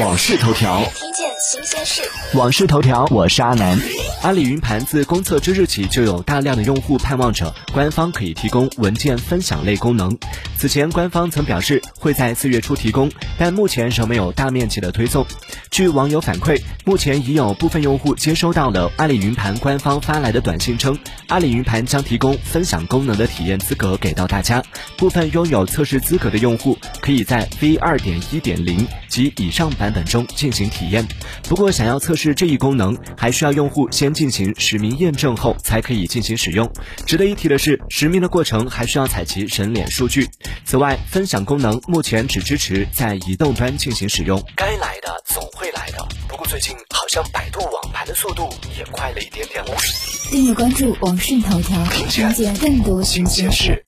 往事头条，听见新鲜事。往事头条，我是阿南。阿里云盘自公测之日起，就有大量的用户盼望着官方可以提供文件分享类功能。此前，官方曾表示会在四月初提供，但目前仍没有大面积的推送。据网友反馈，目前已有部分用户接收到了阿里云盘官方发来的短信，称阿里云盘将提供分享功能的体验资格给到大家。部分拥有测试资格的用户可以在 V 二点一点零及以上版本中进行体验。不过，想要测试这一功能，还需要用户先进行实名验证后才可以进行使用。值得一提的是，实名的过程还需要采集人脸数据。此外，分享功能目前只支持在移动端进行使用。该来的总会来的，不过最近好像百度网盘的速度也快了一点点哦。订阅关注网讯头条，了解更多新鲜事。